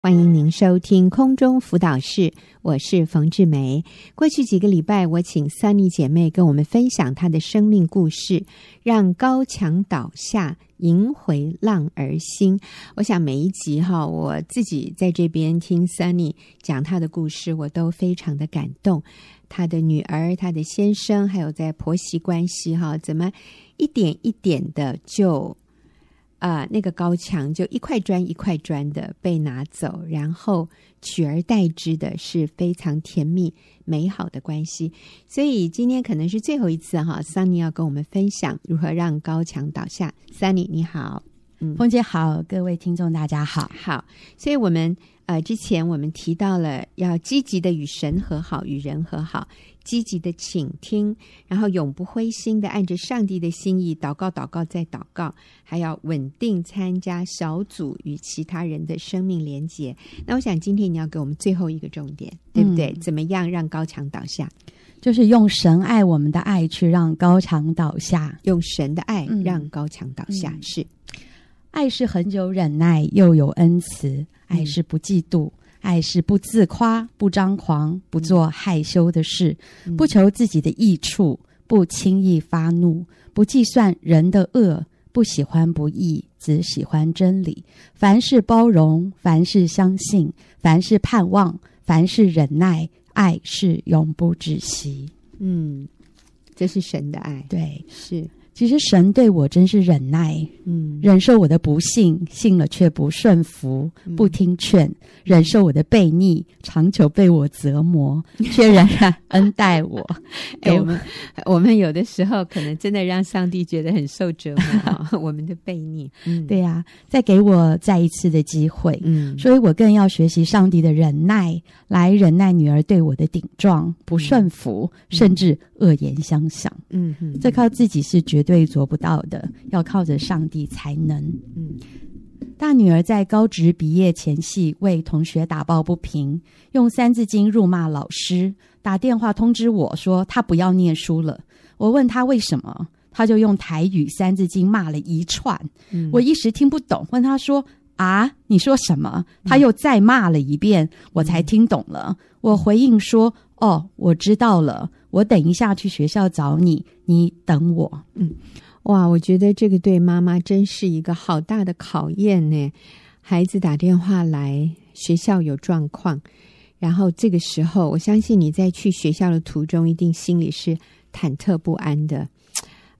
欢迎您收听空中辅导室，我是冯志梅。过去几个礼拜，我请 Sunny 姐妹跟我们分享她的生命故事，让高墙倒下，迎回浪儿心。我想每一集哈，我自己在这边听 Sunny 讲她的故事，我都非常的感动。她的女儿、她的先生，还有在婆媳关系哈，怎么一点一点的就。啊、呃，那个高墙就一块砖一块砖的被拿走，然后取而代之的是非常甜蜜美好的关系。所以今天可能是最后一次哈，Sunny 要跟我们分享如何让高墙倒下。Sunny 你好，嗯，凤姐好，各位听众大家好，好。所以我们呃之前我们提到了要积极的与神和好，与人和好。积极的倾听，然后永不灰心的按着上帝的心意祷告，祷告再祷告，还要稳定参加小组与其他人的生命连结。那我想今天你要给我们最后一个重点，对不对？嗯、怎么样让高墙倒下？就是用神爱我们的爱去让高墙倒下，用神的爱让高墙倒下。嗯、是，爱是恒久忍耐，又有恩慈；爱是不嫉妒。爱是不自夸、不张狂、不做害羞的事，嗯、不求自己的益处，不轻易发怒，不计算人的恶，不喜欢不义，只喜欢真理。凡事包容，凡事相信，凡事盼望，凡事忍耐。爱是永不止息。嗯，这是神的爱。对，是。其实神对我真是忍耐，嗯，忍受我的不幸，信了却不顺服，不听劝，嗯、忍受我的悖逆，长久被我折磨，却仍然恩待我。哎，我们 我们有的时候可能真的让上帝觉得很受折磨，我们的悖逆。嗯，对呀、啊，再给我再一次的机会，嗯，所以我更要学习上帝的忍耐，来忍耐女儿对我的顶撞、不顺服，嗯、甚至恶言相向。嗯哼，这靠自己是绝对。做不到的，要靠着上帝才能。嗯，大女儿在高职毕业前夕，为同学打抱不平，用三字经辱骂老师，打电话通知我说她不要念书了。我问她为什么，她就用台语三字经骂了一串。嗯，我一时听不懂，问她说：“啊，你说什么？”她又再骂了一遍，我才听懂了。我回应说：“哦，我知道了。”我等一下去学校找你，你等我。嗯，哇，我觉得这个对妈妈真是一个好大的考验呢。孩子打电话来，学校有状况，然后这个时候，我相信你在去学校的途中，一定心里是忐忑不安的。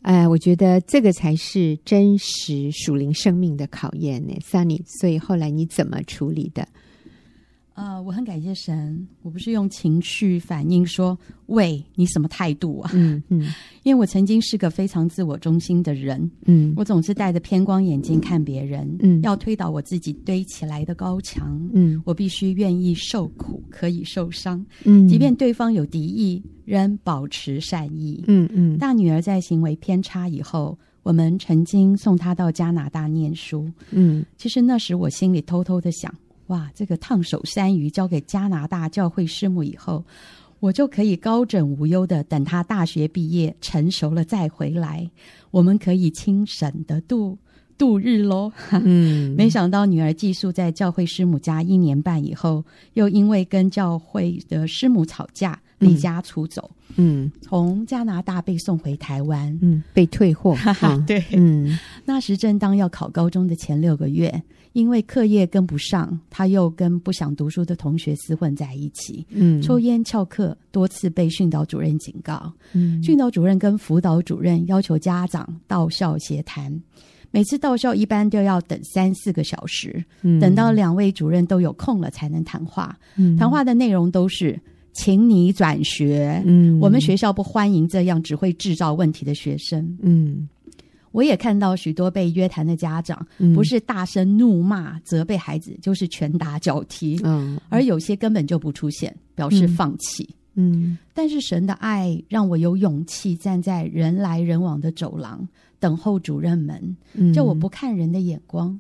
哎，我觉得这个才是真实属灵生命的考验呢，Sunny。所以后来你怎么处理的？呃，我很感谢神，我不是用情绪反应说，喂，你什么态度啊？嗯嗯，嗯 因为我曾经是个非常自我中心的人，嗯，我总是戴着偏光眼镜看别人，嗯，要推倒我自己堆起来的高墙，嗯，我必须愿意受苦，可以受伤，嗯，即便对方有敌意，仍保持善意，嗯嗯。嗯大女儿在行为偏差以后，我们曾经送她到加拿大念书，嗯，其实那时我心里偷偷的想。哇，这个烫手山芋交给加拿大教会师母以后，我就可以高枕无忧的等他大学毕业成熟了再回来，我们可以轻省的度度日喽。嗯，没想到女儿寄宿在教会师母家一年半以后，又因为跟教会的师母吵架，离家出走。嗯，从加拿大被送回台湾，嗯，被退货。哈 哈，对，嗯，那时正当要考高中的前六个月。因为课业跟不上，他又跟不想读书的同学厮混在一起，嗯，抽烟翘课，多次被训导主任警告。嗯，训导主任跟辅导主任要求家长到校协谈，每次到校一般都要等三四个小时，嗯，等到两位主任都有空了才能谈话。嗯，谈话的内容都是请你转学，嗯，我们学校不欢迎这样只会制造问题的学生，嗯。我也看到许多被约谈的家长，不是大声怒骂责备孩子，就是拳打脚踢，嗯，而有些根本就不出现，表示放弃，嗯。但是神的爱让我有勇气站在人来人往的走廊等候主任们，叫我不看人的眼光。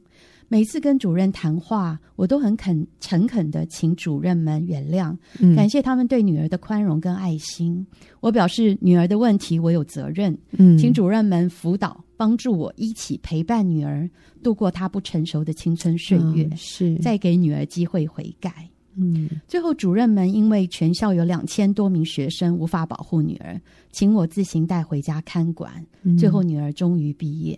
每次跟主任谈话，我都很肯诚恳的请主任们原谅，感谢他们对女儿的宽容跟爱心。我表示女儿的问题我有责任，请主任们辅导帮助我，一起陪伴女儿度过她不成熟的青春岁月，是再给女儿机会悔改。嗯，最后主任们因为全校有两千多名学生无法保护女儿，请我自行带回家看管。最后女儿终于毕业，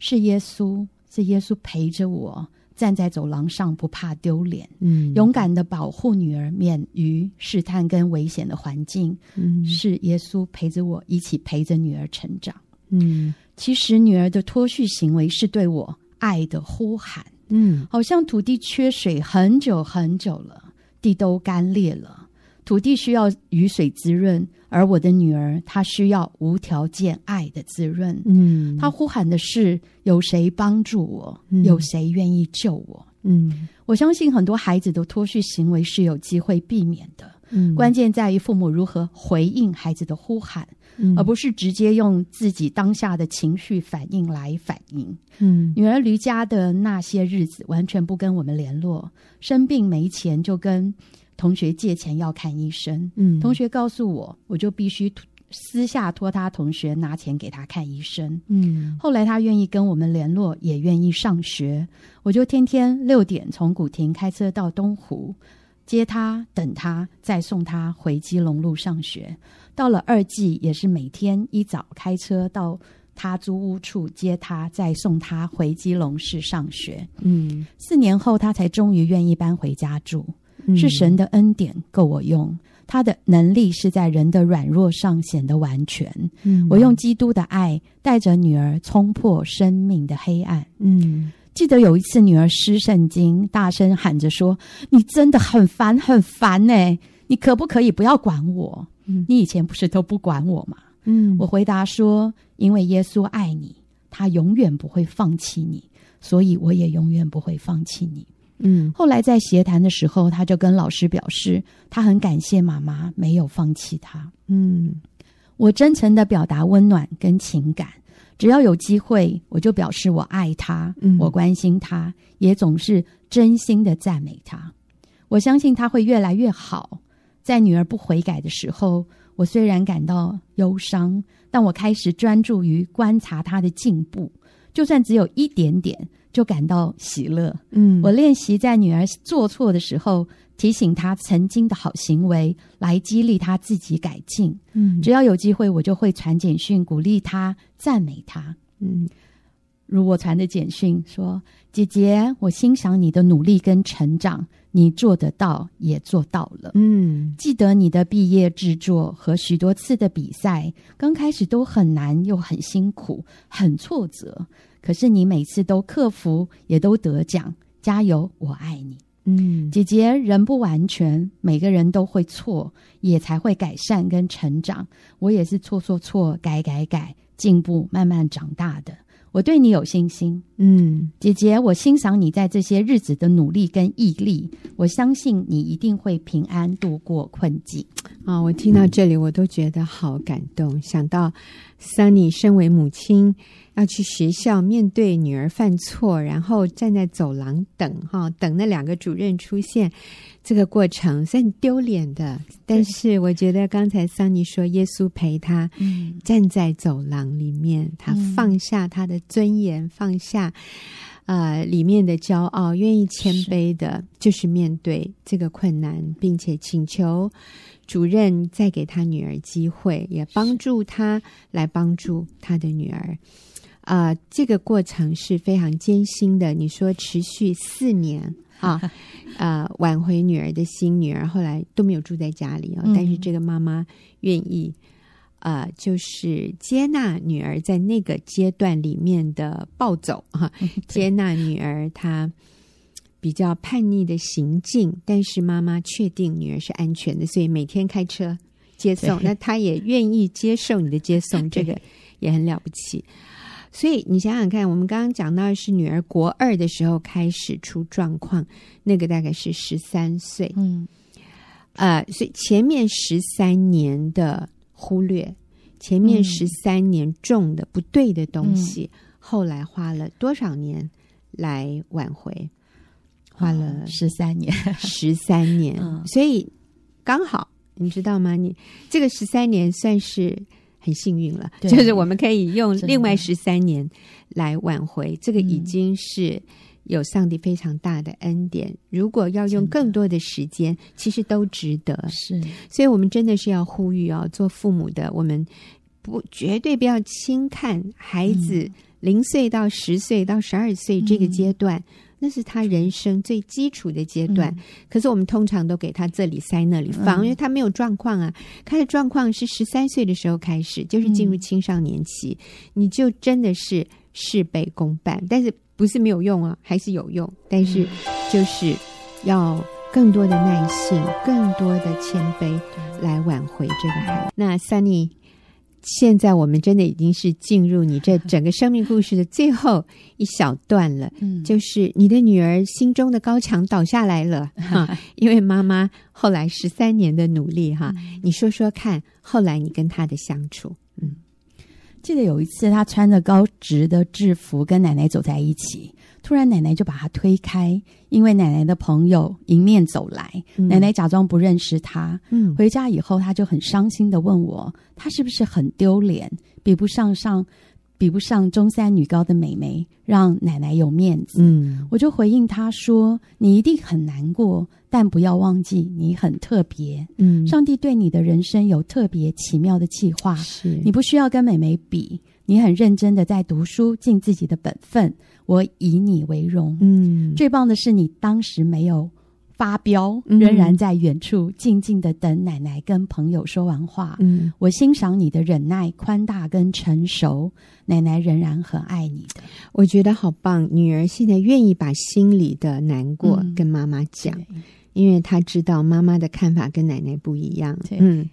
是耶稣。是耶稣陪着我站在走廊上，不怕丢脸，嗯，勇敢的保护女儿免于试探跟危险的环境，嗯，是耶稣陪着我一起陪着女儿成长，嗯，其实女儿的脱序行为是对我爱的呼喊，嗯，好像土地缺水很久很久了，地都干裂了，土地需要雨水滋润。而我的女儿，她需要无条件爱的滋润。嗯，她呼喊的是：有谁帮助我？有谁愿意救我？嗯，我相信很多孩子的脱序行为是有机会避免的。嗯，关键在于父母如何回应孩子的呼喊，嗯，而不是直接用自己当下的情绪反应来反应。嗯，女儿离家的那些日子，完全不跟我们联络，生病没钱就跟。同学借钱要看医生，嗯，同学告诉我，我就必须私下托他同学拿钱给他看医生，嗯。后来他愿意跟我们联络，也愿意上学，我就天天六点从古亭开车到东湖接他，等他，再送他回基隆路上学。到了二季，也是每天一早开车到他租屋处接他，再送他回基隆市上学。嗯，四年后，他才终于愿意搬回家住。是神的恩典够我用，他的能力是在人的软弱上显得完全。嗯，我用基督的爱带着女儿冲破生命的黑暗。嗯，记得有一次女儿失圣经，大声喊着说：“你真的很烦，很烦呢、欸！你可不可以不要管我？嗯，你以前不是都不管我吗？”嗯，我回答说：“因为耶稣爱你，他永远不会放弃你，所以我也永远不会放弃你。”嗯，后来在协谈的时候，他就跟老师表示，他很感谢妈妈没有放弃他。嗯，我真诚的表达温暖跟情感，只要有机会，我就表示我爱他，嗯，我关心他，也总是真心的赞美他。我相信他会越来越好。在女儿不悔改的时候，我虽然感到忧伤，但我开始专注于观察她的进步，就算只有一点点。就感到喜乐。嗯，我练习在女儿做错的时候，提醒她曾经的好行为，来激励她自己改进。嗯，只要有机会，我就会传简讯鼓励她、赞美她。嗯，如我传的简讯说：“姐姐，我欣赏你的努力跟成长，你做得到，也做到了。”嗯，记得你的毕业制作和许多次的比赛，刚开始都很难，又很辛苦，很挫折。可是你每次都克服，也都得奖，加油！我爱你，嗯，姐姐。人不完全，每个人都会错，也才会改善跟成长。我也是错错错，改改改，进步，慢慢长大的。我对你有信心，嗯，姐姐，我欣赏你在这些日子的努力跟毅力，我相信你一定会平安度过困境。啊、哦，我听到这里，我都觉得好感动。想到 Sunny 身为母亲，要去学校面对女儿犯错，然后站在走廊等，哈，等那两个主任出现，这个过程是很丢脸的。但是我觉得刚才 Sunny 说，耶稣陪他站在走廊里面，他放下他的尊严，放下呃里面的骄傲，愿意谦卑的，就是面对这个困难，并且请求。主任再给他女儿机会，也帮助他来帮助他的女儿。啊、呃，这个过程是非常艰辛的。你说持续四年 啊，呃，挽回女儿的心，女儿后来都没有住在家里啊、哦。但是这个妈妈愿意，呃，就是接纳女儿在那个阶段里面的暴走啊，接纳女儿她。比较叛逆的行径，但是妈妈确定女儿是安全的，所以每天开车接送。那她也愿意接受你的接送，这个也很了不起。所以你想想看，我们刚刚讲到的是女儿国二的时候开始出状况，那个大概是十三岁。嗯，呃，所以前面十三年的忽略，前面十三年种的不对的东西，嗯、后来花了多少年？来挽回，花了十三年，十三年，所以刚好你知道吗？你这个十三年算是很幸运了，就是我们可以用另外十三年来挽回，这个已经是。有上帝非常大的恩典，如果要用更多的时间，其实都值得。是，所以我们真的是要呼吁哦，做父母的，我们不绝对不要轻看孩子零岁到十岁到十二岁这个阶段，嗯，那是他人生最基础的阶段。嗯，可是我们通常都给他这里塞那里放，嗯，因为他没有状况啊。他的状况是十三岁的时候开始，就是进入青少年期，嗯，你就真的是事倍功半，但是。不是没有用啊，还是有用，但是就是要更多的耐性，更多的谦卑来挽回这个孩子。那 Sunny，现在我们真的已经是进入你这整个生命故事的最后一小段了，嗯，就是你的女儿心中的高墙倒下来了 哈，因为妈妈后来十三年的努力哈，你说说看，后来你跟她的相处，嗯。记得有一次，她穿着高职的制服跟奶奶走在一起，突然奶奶就把他推开，因为奶奶的朋友迎面走来，嗯、奶奶假装不认识他。嗯，回家以后，他就很伤心的问我，他是不是很丢脸，比不上上。比不上中山女高的美眉，让奶奶有面子。嗯，我就回应他说：“你一定很难过，但不要忘记你很特别。嗯，上帝对你的人生有特别奇妙的计划。是，你不需要跟美眉比，你很认真的在读书，尽自己的本分。我以你为荣。嗯，最棒的是你当时没有。”发飙，仍然在远处静静的等奶奶跟朋友说完话。嗯，我欣赏你的忍耐、宽大跟成熟，奶奶仍然很爱你的。我觉得好棒，女儿现在愿意把心里的难过跟妈妈讲，嗯，因为她知道妈妈的看法跟奶奶不一样。嗯。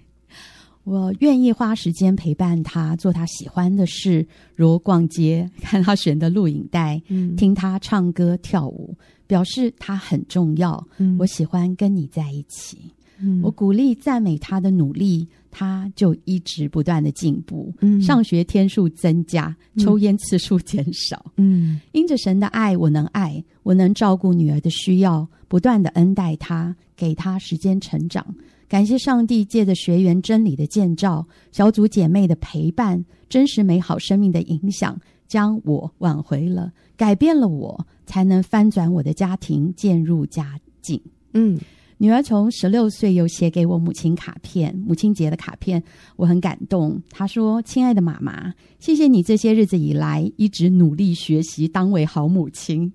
我愿意花时间陪伴他，做他喜欢的事，如逛街、看他选的录影带、嗯、听他唱歌跳舞，表示他很重要。嗯、我喜欢跟你在一起。嗯、我鼓励赞美他的努力，他就一直不断的进步。嗯、上学天数增加，抽烟次数减少。嗯，因着神的爱，我能爱，我能照顾女儿的需要，不断的恩待她，给她时间成长。感谢上帝借着学员真理的建造、小组姐妹的陪伴、真实美好生命的影响，将我挽回了，改变了我，才能翻转我的家庭，渐入佳境。嗯，女儿从十六岁又写给我母亲卡片，母亲节的卡片，我很感动。她说：“亲爱的妈妈，谢谢你这些日子以来一直努力学习当位好母亲。”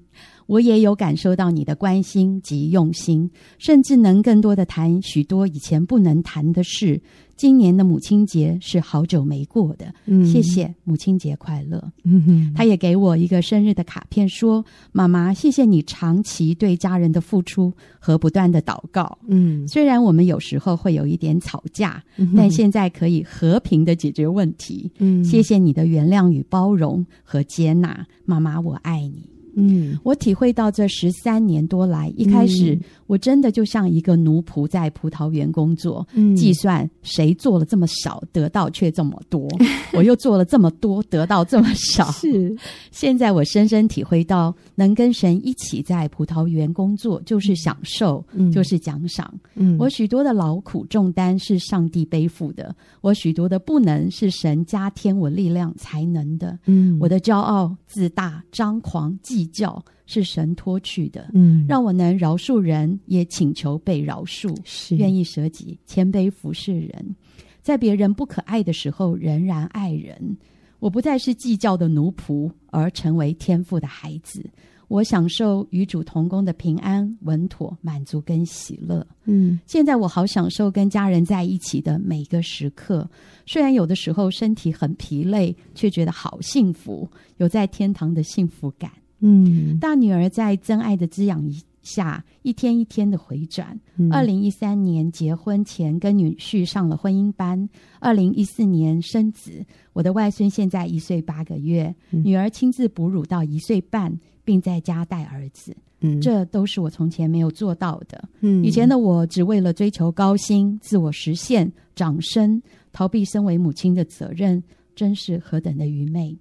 我也有感受到你的关心及用心，甚至能更多的谈许多以前不能谈的事。今年的母亲节是好久没过的，嗯，谢谢，母亲节快乐。嗯哼，他也给我一个生日的卡片，说：“妈妈，谢谢你长期对家人的付出和不断的祷告。嗯，虽然我们有时候会有一点吵架，嗯，但现在可以和平的解决问题。嗯，谢谢你的原谅与包容和接纳，妈妈，我爱你。”嗯，我体会到这十三年多来，一开始我真的就像一个奴仆在葡萄园工作，嗯，计算谁做了这么少，得到却这么多，我又做了这么多，得到这么少。是，现在我深深体会到，能跟神一起在葡萄园工作，就是享受，嗯，就是奖赏。嗯，我许多的劳苦重担是上帝背负的，我许多的不能是神加添我力量才能的。嗯，我的骄傲、自大、张狂、计较是神脱去的，嗯，让我能饶恕人，也请求被饶恕，是愿意舍己，谦卑服侍人，在别人不可爱的时候仍然爱人。我不再是计较的奴仆，而成为天赋的孩子。我享受与主同工的平安、稳妥、满足跟喜乐。嗯，现在我好享受跟家人在一起的每个时刻。虽然有的时候身体很疲累，却觉得好幸福，有在天堂的幸福感。嗯，大女儿在真爱的滋养下，一天一天的回转。二零一三年结婚前，跟女婿上了婚姻班。二零一四年生子，我的外孙现在一岁八个月，嗯、女儿亲自哺乳到一岁半，并在家带儿子。嗯，这都是我从前没有做到的。嗯，以前的我只为了追求高薪、自我实现、掌声，逃避身为母亲的责任，真是何等的愚昧。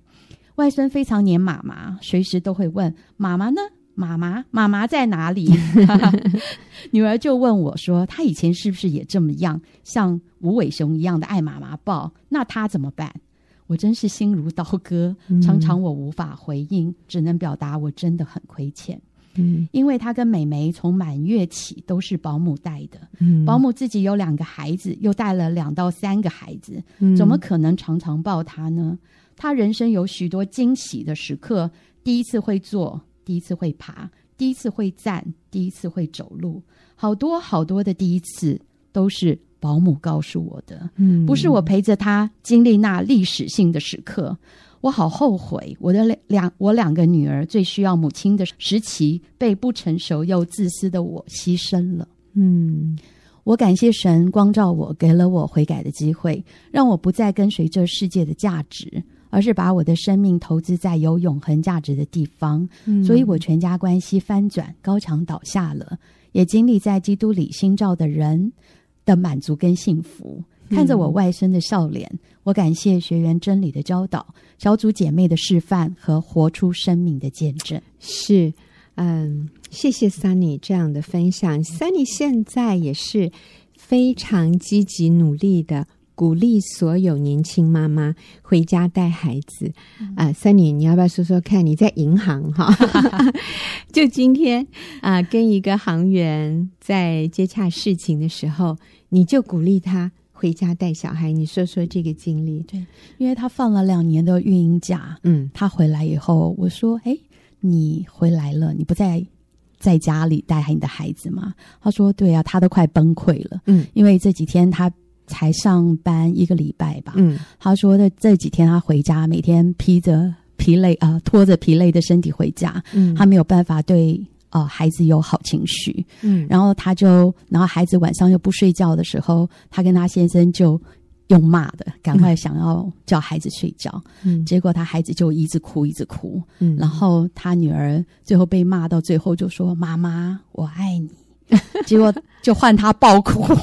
外孙非常黏妈妈，随时都会问妈妈呢？妈妈，妈妈在哪里？女儿就问我说：“她以前是不是也这么样，像无尾熊一样的爱妈妈抱？那她怎么办？”我真是心如刀割，常常我无法回应，只能表达我真的很亏欠。嗯，因为她跟美眉从满月起都是保姆带的，嗯，保姆自己有两个孩子，又带了两到三个孩子，怎么可能常常抱她呢？她人生有许多惊喜的时刻，第一次会坐。第一次会爬，第一次会站，第一次会走路，好多好多的第一次都是保姆告诉我的，嗯，不是我陪着他经历那历史性的时刻，我好后悔，我的两我两个女儿最需要母亲的时期，被不成熟又自私的我牺牲了，嗯，我感谢神光照我，给了我悔改的机会，让我不再跟随这世界的价值。而是把我的生命投资在有永恒价值的地方，嗯，所以我全家关系翻转，高墙倒下了，也经历在基督里新造的人的满足跟幸福。看着我外甥的笑脸，我感谢学员真理的教导，小组姐妹的示范和活出生命的见证。是，嗯，谢谢 Sunny 这样的分享。Sunny 现在也是非常积极努力的。鼓励所有年轻妈妈回家带孩子啊，Sunny，你要不要说说看？你在银行哈，就今天啊、呃，跟一个行员在接洽事情的时候，你就鼓励他回家带小孩。你说说这个经历。对，因为他放了两年的育婴假，嗯，他回来以后，我说：“哎，你回来了，你不在在家里带你的孩子吗？”他说：“对啊，他都快崩溃了，嗯，因为这几天他。”才上班一个礼拜吧，嗯，他说的这几天他回家，每天披着疲累啊、呃，拖着疲累的身体回家，嗯，他没有办法对呃孩子有好情绪，嗯，然后他就，然后孩子晚上又不睡觉的时候，他跟他先生就用骂的，赶快想要叫孩子睡觉，嗯，结果他孩子就一直哭一直哭，嗯，然后他女儿最后被骂到最后就说：“妈妈，我爱你。” 结果就换他爆哭。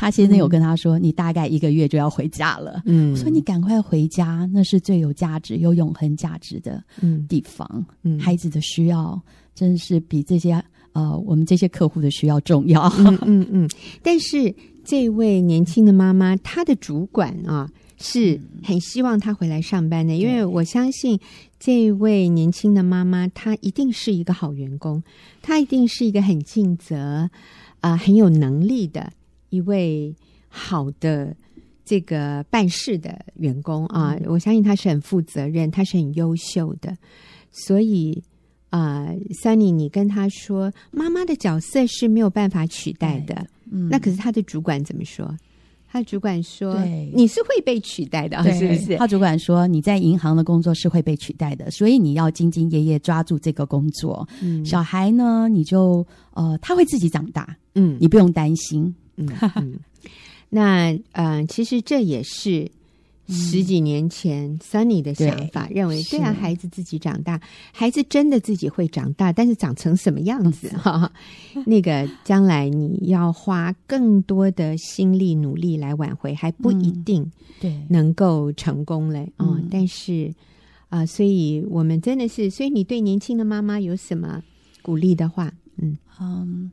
他先生有跟他说：“嗯、你大概一个月就要回家了。”嗯，我说你赶快回家，那是最有价值、有永恒价值的地方。嗯，孩子的需要真是比这些呃我们这些客户的需要重要。嗯嗯嗯。但是这位年轻的妈妈，她的主管啊是很希望他回来上班的，因为我相信这位年轻的妈妈，她一定是一个好员工，她一定是一个很尽责啊、呃、很有能力的。一位好的这个办事的员工啊，嗯、我相信她是很负责任，她是很优秀的。所以啊、呃，Sunny，你跟他说，妈妈的角色是没有办法取代的。嗯，那可是他的主管怎么说？他主管说：“你是会被取代的，是不是？”他主管说：“你在银行的工作是会被取代的，所以你要兢兢业业抓住这个工作。嗯，小孩呢，你就呃，他会自己长大。嗯，你不用担心。”嗯，嗯，那嗯、呃，其实这也是十几年前 Sunny 的想法，嗯、认为对啊，孩子自己长大，孩子真的自己会长大，但是长成什么样子哈？嗯、那个将来你要花更多的心力努力来挽回，还不一定对能够成功嘞。嗯，嗯，但是啊、呃，所以我们真的是，所以你对年轻的妈妈有什么鼓励的话？嗯嗯。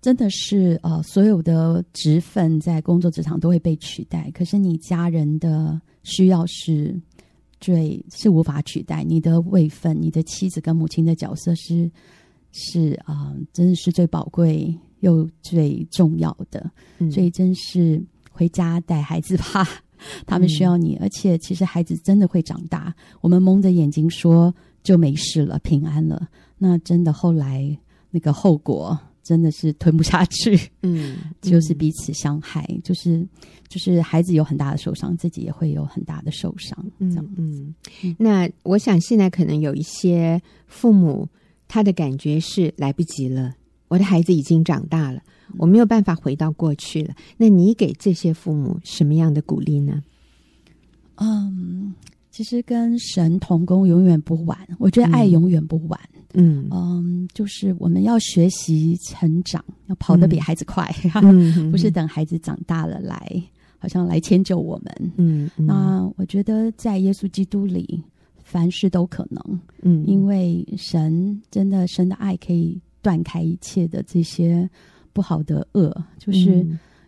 真的是呃，所有的职分在工作职场都会被取代，可是你家人的需要是最是无法取代。你的位分，你的妻子跟母亲的角色是是啊、呃，真的是最宝贵又最重要的。嗯、所以真是回家带孩子吧，他们需要你，嗯、而且其实孩子真的会长大。我们蒙着眼睛说就没事了，平安了，那真的后来那个后果。真的是吞不下去，嗯，就是彼此伤害，嗯、就是就是孩子有很大的受伤，自己也会有很大的受伤，嗯嗯。那我想现在可能有一些父母，他的感觉是来不及了，我的孩子已经长大了，我没有办法回到过去了。那你给这些父母什么样的鼓励呢？嗯，其实跟神同工永远不晚，我觉得爱永远不晚。嗯嗯嗯，就是我们要学习成长，要跑得比孩子快，嗯、不是等孩子长大了来好像来迁就我们。嗯，嗯，那我觉得在耶稣基督里，凡事都可能。嗯，因为神真的神的爱可以断开一切的这些不好的恶，就是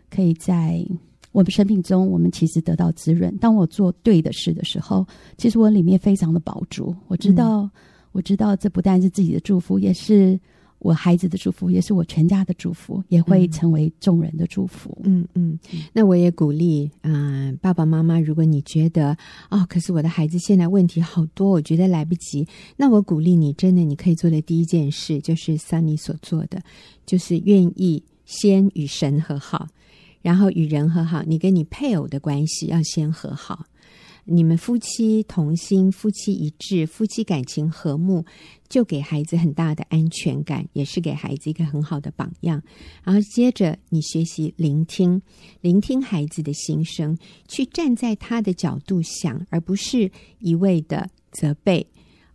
可以在我们生命中，我们其实得到滋润。当我做对的事的时候，其实我里面非常的饱足。我知道，嗯、我知道这不但是自己的祝福，也是。我孩子的祝福，也是我全家的祝福，也会成为众人的祝福。嗯嗯，那我也鼓励，啊、爸爸妈妈，如果你觉得哦，可是我的孩子现在问题好多，我觉得来不及，那我鼓励你，真的你可以做的第一件事，就是 Sunny 所做的，就是愿意先与神和好，然后与人和好。你跟你配偶的关系要先和好，你们夫妻同心，夫妻一致，夫妻感情和睦。就给孩子很大的安全感，也是给孩子一个很好的榜样。然后接着你学习聆听，聆听孩子的心声，去站在他的角度想，而不是一味的责备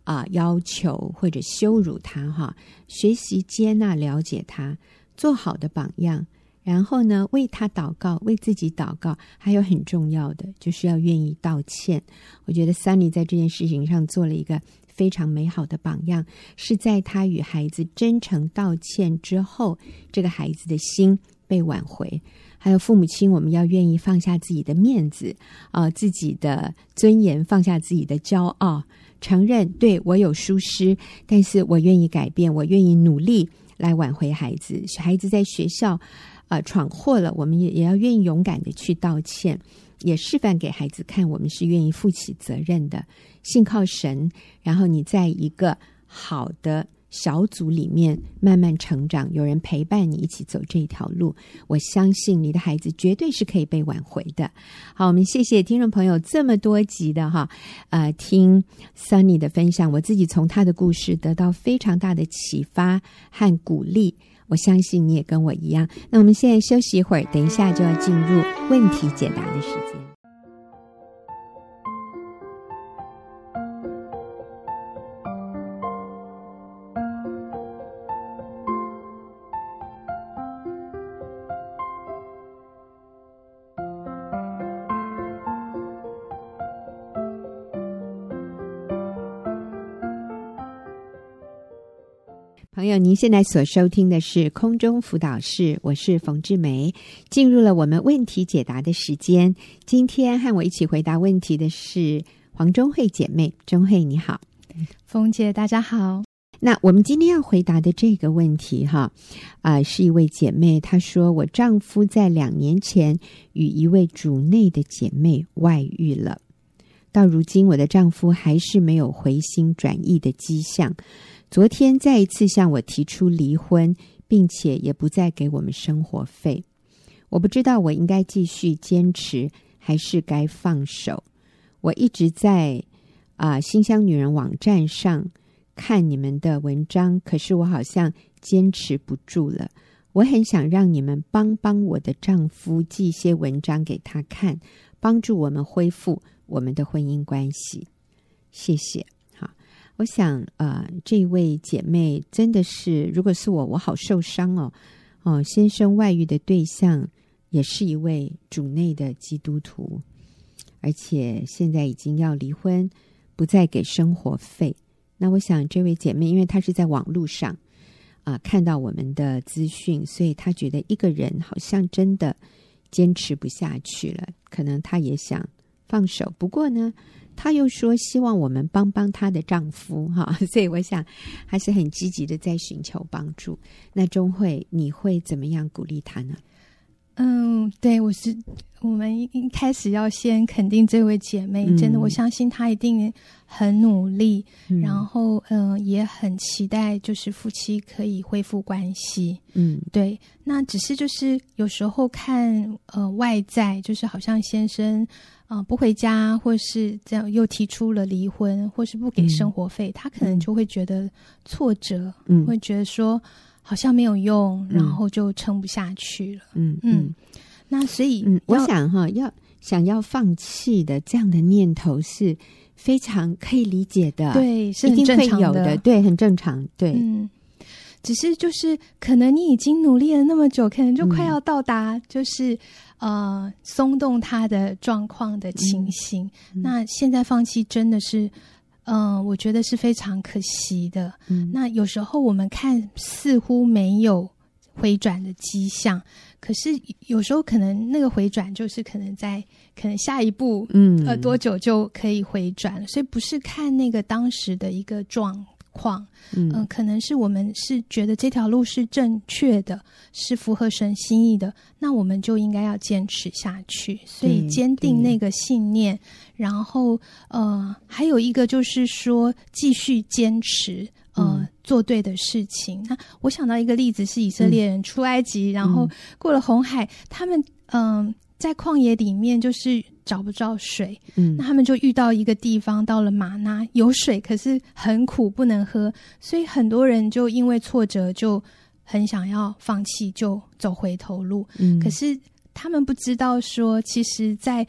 啊、要求或者羞辱他。哈，学习接纳、了解他，做好的榜样。然后呢，为他祷告，为自己祷告。还有很重要的，就是要愿意道歉。我觉得 Sunny 在这件事情上做了一个。非常美好的榜样，是在他与孩子真诚道歉之后，这个孩子的心被挽回。还有父母亲，我们要愿意放下自己的面子啊、自己的尊严，放下自己的骄傲，承认对我有疏失，但是我愿意改变，我愿意努力来挽回孩子。孩子在学校、呃、闯祸了，我们也也要愿意勇敢的去道歉，也示范给孩子看，我们是愿意负起责任的。信靠神，然后你在一个好的小组里面慢慢成长，有人陪伴你一起走这一条路，我相信你的孩子绝对是可以被挽回的。好，我们谢谢听众朋友这么多集的哈，呃，听 Sunny 的分享，我自己从他的故事得到非常大的启发和鼓励。我相信你也跟我一样。那我们现在休息一会儿，等一下就要进入问题解答的时间。朋友，您现在所收听的是空中辅导室，我是冯志梅。进入了我们问题解答的时间。今天和我一起回答问题的是黄中慧姐妹，中慧你好，冯姐大家好。那我们今天要回答的这个问题，哈，啊，是一位姐妹，她说我丈夫在两年前与一位主内的姐妹外遇了，到如今我的丈夫还是没有回心转意的迹象。昨天再一次向我提出离婚，并且也不再给我们生活费。我不知道我应该继续坚持，还是该放手。我一直在啊、呃、馨香女人网站上看你们的文章，可是我好像坚持不住了。我很想让你们帮帮我的丈夫，寄一些文章给他看，帮助我们恢复我们的婚姻关系。谢谢。我想，呃，这位姐妹真的是，如果是我，我好受伤哦。哦，先生外遇的对象也是一位主内的基督徒，而且现在已经要离婚，不再给生活费。那我想，这位姐妹，因为她是在网络上啊、看到我们的资讯，所以她觉得一个人好像真的坚持不下去了，可能她也想放手。不过呢，她又说希望我们帮帮她的丈夫哈，所以我想还是很积极的在寻求帮助。那钟慧，你会怎么样鼓励她呢？嗯，对，我是我们一开始要先肯定这位姐妹，嗯、真的，我相信她一定很努力，嗯、然后嗯、呃，也很期待就是夫妻可以恢复关系。嗯，对，那只是就是有时候看呃外在，就是好像先生。啊、呃，不回家，或是这样又提出了离婚，或是不给生活费，嗯、他可能就会觉得挫折，嗯，会觉得说好像没有用，嗯、然后就撑不下去了，嗯嗯。嗯那所以，嗯，我想哈，要想要放弃的这样的念头是非常可以理解的，对，是很正常的，一定会有的，对，很正常，对，嗯。只是就是可能你已经努力了那么久，可能就快要到达，就是、嗯、呃松动它的状况的情形。嗯、那现在放弃真的是，嗯、呃，我觉得是非常可惜的。嗯、那有时候我们看似乎没有回转的迹象。可是有时候可能那个回转就是可能在可能下一步，嗯，呃，多久就可以回转了。所以不是看那个当时的一个状况，嗯、呃，可能是我们是觉得这条路是正确的，是符合神心意的，那我们就应该要坚持下去。所以坚定那个信念，然后呃，还有一个就是说继续坚持。呃，嗯、做对的事情。那我想到一个例子是以色列人出埃及，嗯、然后过了红海，他们嗯、呃、在旷野里面就是找不着水，嗯，那他们就遇到一个地方，到了玛拿有水，可是很苦，不能喝，所以很多人就因为挫折就很想要放弃，就走回头路。嗯，可是他们不知道说，其实，在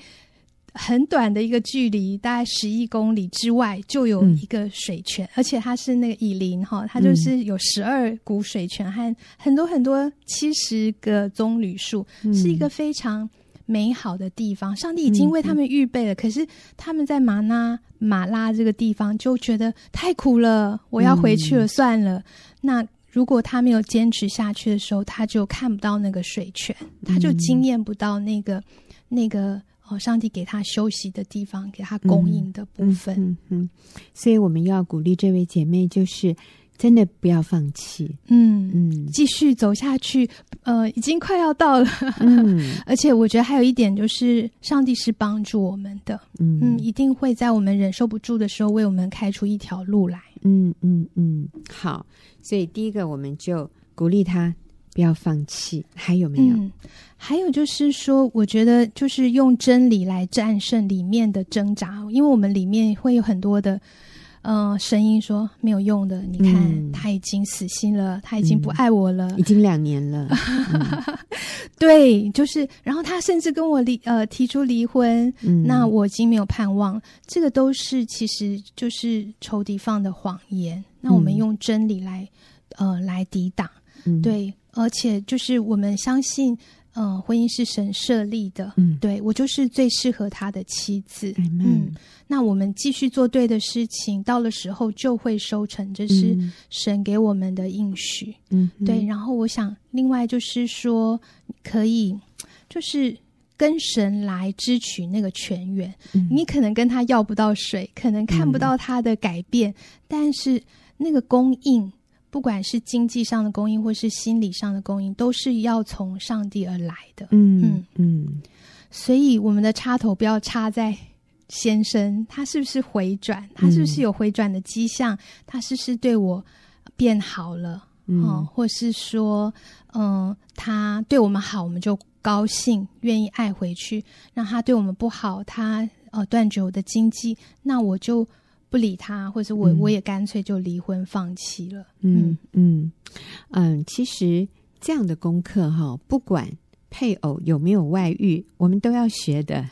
很短的一个距离，大概十一公里之外，就有一个水泉，嗯、而且它是那个以林哈，它就是有十二股水泉和很多很多七十个棕榈树，嗯、是一个非常美好的地方。上帝已经为他们预备了，嗯、可是他们在马拉马拉这个地方就觉得太苦了，我要回去了，算了。嗯、那如果他没有坚持下去的时候，他就看不到那个水泉，他就经验不到那个那个。哦，上帝给他休息的地方，给他供应的部分。嗯，所以我们要鼓励这位姐妹，就是真的不要放弃。嗯嗯，继续走下去。呃，已经快要到了。嗯，而且我觉得还有一点就是，上帝是帮助我们的。嗯嗯，一定会在我们忍受不住的时候，为我们开出一条路来。嗯嗯嗯，好。所以第一个，我们就鼓励他。不要放弃，还有没有？嗯，还有就是说，我觉得就是用真理来战胜里面的挣扎，因为我们里面会有很多的，呃，声音说没有用的。你看，嗯，他已经死心了，他已经不爱我了，已经两年了。对，就是，然后他甚至跟我离，呃，提出离婚。嗯，那我已经没有盼望，这个都是其实就是仇敌放的谎言。那我们用真理来，呃，来抵挡。嗯，对。而且就是我们相信，嗯、呃，婚姻是神设立的，嗯，对，我就是最适合他的妻子，嗯，嗯，那我们继续做对的事情，到了时候就会收成，这是神给我们的应许，嗯，对。然后我想，另外就是说，可以就是跟神来支取那个泉源，嗯、你可能跟他要不到水，可能看不到他的改变，嗯、但是那个供应。不管是经济上的供应，或是心理上的供应，都是要从上帝而来的。嗯嗯嗯，所以我们的插头不要插在先生，他是不是回转？他是不是有回转的迹象？嗯、他是不是对我变好了？嗯、哦，或是说，嗯、呃，他对我们好，我们就高兴，愿意爱回去；让他对我们不好，他呃断绝我的经济，那我就。不理他，或者我、嗯、我也干脆就离婚放弃了。嗯。嗯。嗯，其实这样的功课哈，不管配偶有没有外遇，我们都要学的，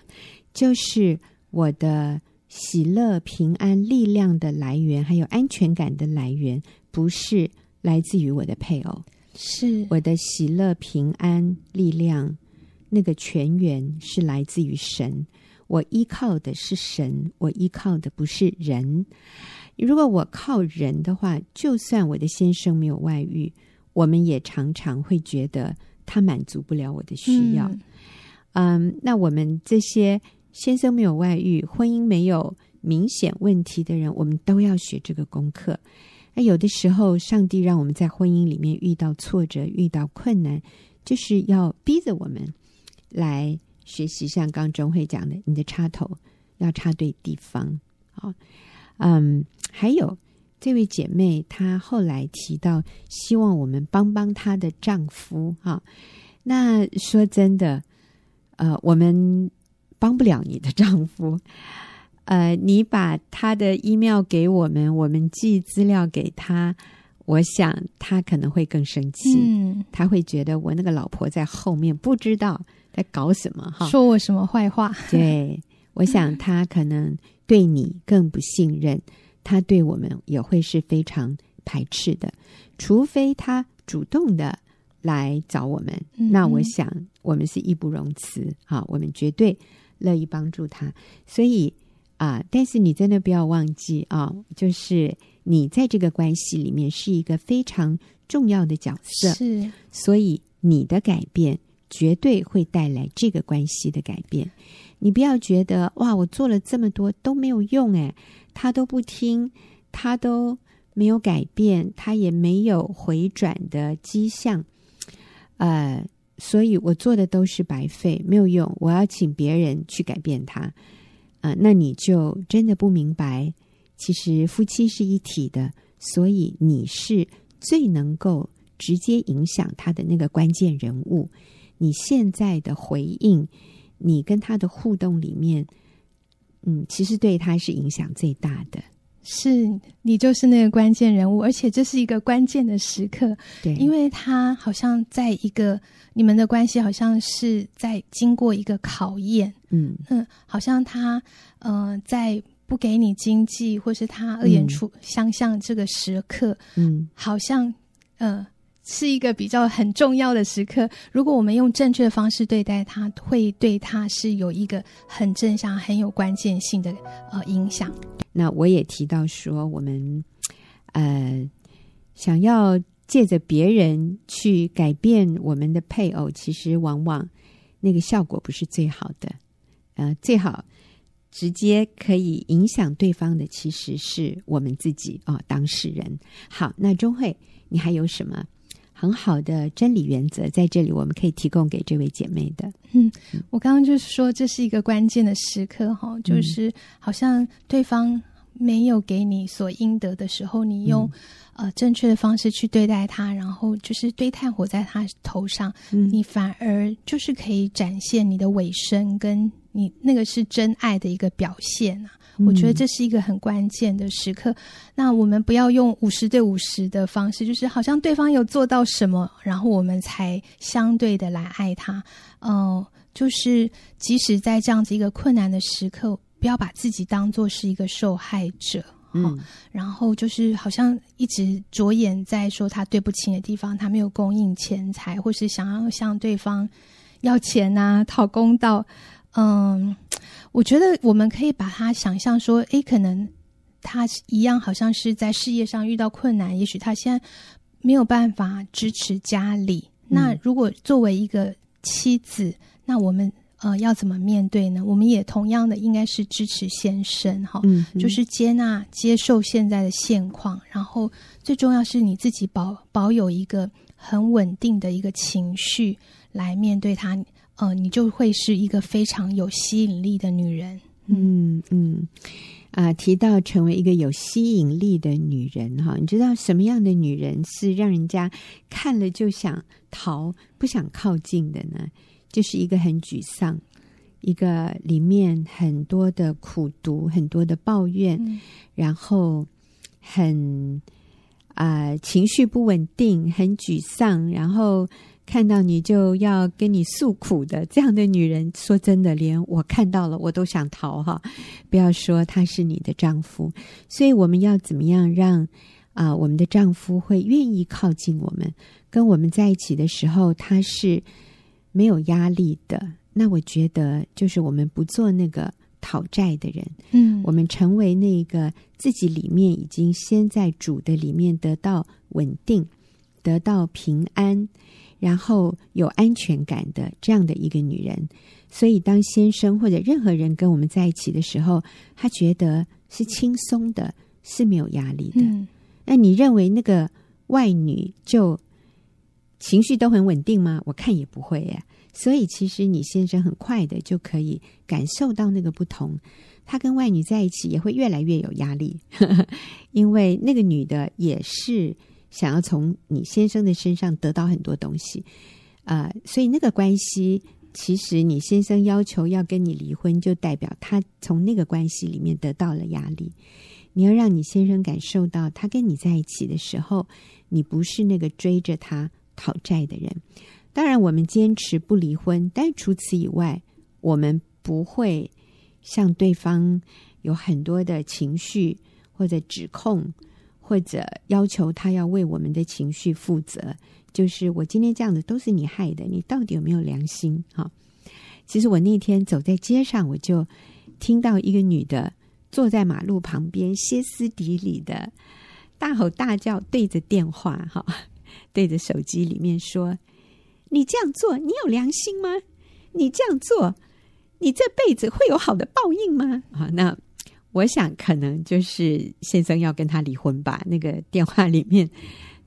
就是我的喜乐、平安、力量的来源，还有安全感的来源，不是来自于我的配偶，是。我的喜乐、平安、力量，那个泉源是来自于神。我依靠的是神，我依靠的不是人。如果我靠人的话，就算我的先生没有外遇，我们也常常会觉得他满足不了我的需要。嗯，um, 那我们这些先生没有外遇、婚姻没有明显问题的人，我们都要学这个功课。那有的时候，上帝让我们在婚姻里面遇到挫折、遇到困难，就是要逼着我们来。学习像刚钟慧讲的，你的插头要插对地方。好，嗯，还有这位姐妹，她后来提到希望我们帮帮她的丈夫。哈，那说真的，呃，我们帮不了你的丈夫。呃，你把他的 email 给我们，我们寄资料给他，我想他可能会更生气。嗯，他会觉得我那个老婆在后面不知道。在搞什么？哈，说我什么坏话？对，我想他可能对你更不信任，他对我们也会是非常排斥的，除非他主动的来找我们，嗯、那我想我们是义不容辞啊，我们绝对乐意帮助他。所以啊，但是你真的不要忘记啊，就是你在这个关系里面是一个非常重要的角色，是，所以你的改变绝对会带来这个关系的改变。你不要觉得哇，我做了这么多都没有用诶，他都不听，他都没有改变，他也没有回转的迹象，呃，所以我做的都是白费，没有用。我要请别人去改变他，呃，那你就真的不明白，其实夫妻是一体的，所以你是最能够直接影响他的那个关键人物。你现在的回应。你跟他的互动里面，嗯，其实对他是影响最大的，是你就是那个关键人物，而且这是一个关键的时刻，对，因为他好像在一个你们的关系好像是在经过一个考验，嗯嗯，好像他呃在不给你经济，或是他恶言出相向这个时刻，嗯，好像呃。是一个比较很重要的时刻。如果我们用正确的方式对待他，会对他是有一个很正向、很有关键性的呃影响。那我也提到说，我们呃想要借着别人去改变我们的配偶，其实往往那个效果不是最好的。呃，最好直接可以影响对方的，其实是我们自己哦，当事人。好，那钟慧，你还有什么？很好的真理原则，在这里我们可以提供给这位姐妹的。嗯，我刚刚就是说，这是一个关键的时刻哈，就是好像对方没有给你所应得的时候，你用、嗯、呃正确的方式去对待他，然后就是堆炭火在他头上，嗯、你反而就是可以展现你的尾声，跟你那个是真爱的一个表现啊。我觉得这是一个很关键的时刻。嗯、那我们不要用五十对五十的方式，就是好像对方有做到什么，然后我们才相对的来爱他。嗯、呃，就是即使在这样子一个困难的时刻，不要把自己当做是一个受害者。嗯，然后就是好像一直着眼在说他对不起的地方，他没有供应钱财，或是想要向对方要钱啊，讨公道。嗯。我觉得我们可以把他想象说，诶，可能他一样，好像是在事业上遇到困难，也许他现在没有办法支持家里。嗯、那如果作为一个妻子，那我们呃要怎么面对呢？我们也同样的应该是支持先生哈，嗯、就是接纳、接受现在的现况，然后最重要是你自己保保有一个很稳定的一个情绪来面对他。呃，你就会是一个非常有吸引力的女人。嗯嗯，啊，提到成为一个有吸引力的女人哈，你知道什么样的女人是让人家看了就想逃、不想靠近的呢？就是一个很沮丧，一个里面很多的苦读、很多的抱怨，嗯、然后很啊、呃、情绪不稳定、很沮丧，然后。看到你就要跟你诉苦的这样的女人，说真的，连我看到了我都想逃哈！不要说他是你的丈夫，所以我们要怎么样让啊、呃、我们的丈夫会愿意靠近我们，跟我们在一起的时候他是没有压力的。那我觉得就是我们不做那个讨债的人，嗯，我们成为那个自己里面已经先在主的里面得到稳定，得到平安。然后有安全感的这样的一个女人，所以当先生或者任何人跟我们在一起的时候，他觉得是轻松的，是没有压力的。嗯、那你认为那个外女就情绪都很稳定吗？我看也不会呀。所以其实你先生很快的就可以感受到那个不同，他跟外女在一起也会越来越有压力，因为那个女的也是。想要从你先生的身上得到很多东西，啊、所以那个关系，其实你先生要求要跟你离婚，就代表他从那个关系里面得到了压力。你要让你先生感受到，他跟你在一起的时候，你不是那个追着他讨债的人。当然，我们坚持不离婚，但除此以外，我们不会向对方有很多的情绪或者指控。或者要求他要为我们的情绪负责，就是我今天这样子都是你害的，你到底有没有良心？哈，其实我那天走在街上，我就听到一个女的坐在马路旁边，歇斯底里的大吼大叫，对着电话，哈，对着手机里面说：“你这样做，你有良心吗？你这样做，你这辈子会有好的报应吗？”啊，那。我想，可能就是先生要跟他离婚吧。那个电话里面，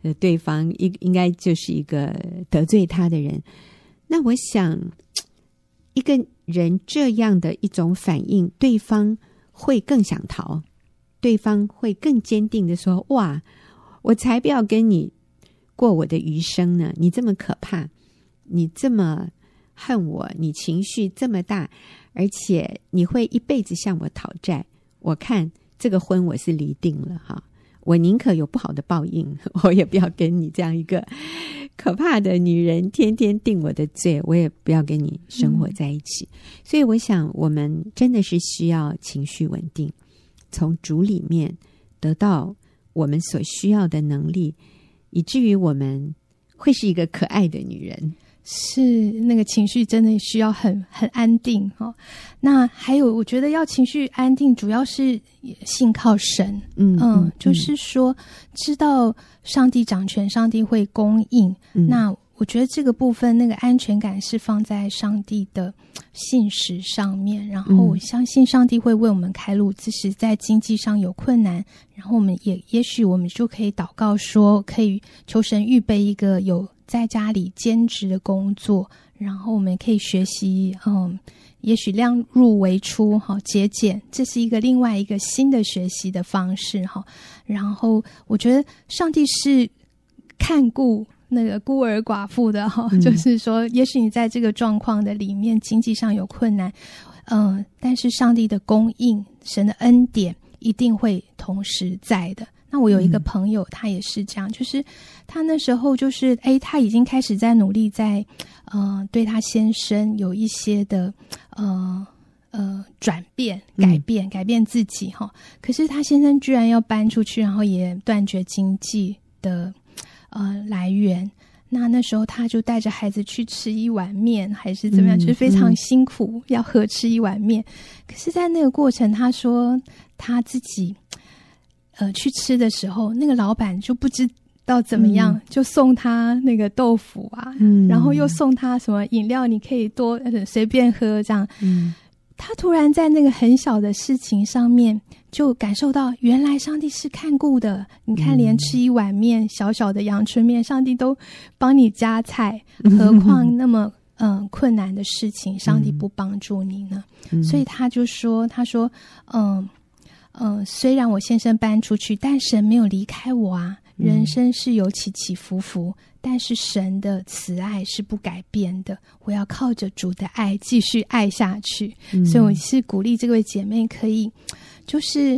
呃，对方应应该就是一个得罪他的人。那我想，一个人这样的一种反应，对方会更想逃，对方会更坚定的说：“哇，我才不要跟你过我的余生呢！你这么可怕，你这么恨我，你情绪这么大，而且你会一辈子向我讨债。”我看这个婚我是离定了哈，我宁可有不好的报应，我也不要跟你这样一个可怕的女人天天定我的罪，我也不要跟你生活在一起。所以我想，我们真的是需要情绪稳定，从主里面得到我们所需要的能力，以至于我们会是一个可爱的女人。是那个情绪真的需要很很安定哈、哦。那还有，我觉得要情绪安定，主要是信靠神。嗯嗯，嗯，就是说知道上帝掌权，上帝会供应。嗯、那我觉得这个部分，那个安全感是放在上帝的信实上面。然后我相信上帝会为我们开路。即使在经济上有困难，然后我们也也许我们就可以祷告说，可以求神预备一个有。在家里兼职的工作，然后我们可以学习，嗯，也许量入为出，哈，节俭，这是一个另外一个新的学习的方式，哈。然后我觉得上帝是看顾那个孤儿寡妇的，哈、嗯，就是说，也许你在这个状况的里面，经济上有困难，嗯，但是上帝的供应，神的恩典一定会同时在的。那我有一个朋友，他也是这样，就是他那时候就是，诶，他已经开始在努力在，呃，对他先生有一些的，呃呃转变、改变、嗯、改变自己哈。可是他先生居然要搬出去，然后也断绝经济的呃来源。那那时候他就带着孩子去吃一碗面，还是怎么样，嗯、就是非常辛苦，嗯、要合吃一碗面。可是，在那个过程，他说他自己。呃，去吃的时候，那个老板就不知道怎么样，嗯、就送他那个豆腐啊，嗯，然后又送他什么饮料，你可以多随便喝这样。嗯，他突然在那个很小的事情上面，就感受到原来上帝是看顾的。你看，连吃一碗面，嗯、小小的阳春面，上帝都帮你加菜，何况那么嗯、呃、困难的事情，上帝不帮助你呢？嗯、所以他就说：“他说，嗯。”嗯、呃，虽然我先生搬出去，但神没有离开我啊。人生是有起起伏伏，嗯、但是神的慈爱是不改变的。我要靠着主的爱继续爱下去。嗯、所以我是鼓励这位姐妹可以，就是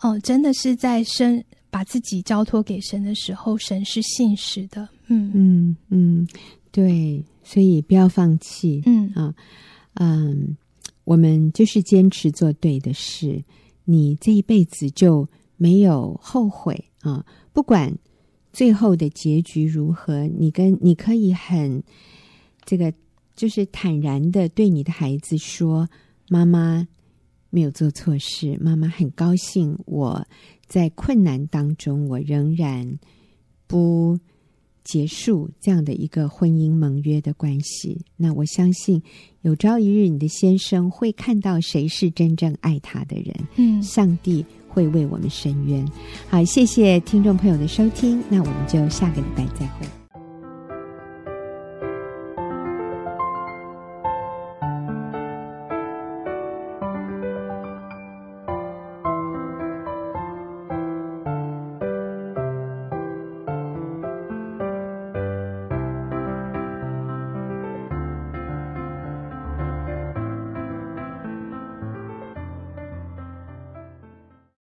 哦、呃，真的是在生把自己交托给神的时候，神是信实的。嗯嗯嗯，对，所以不要放弃。嗯啊嗯，我们就是坚持做对的事。你这一辈子就没有后悔啊！不管最后的结局如何，你跟你可以很这个，就是坦然的对你的孩子说：“妈妈没有做错事，妈妈很高兴我在困难当中，我仍然不。”结束这样的一个婚姻盟约的关系，那我相信有朝一日你的先生会看到谁是真正爱他的人，嗯，上帝会为我们伸冤。好，谢谢听众朋友的收听，那我们就下个礼拜再会。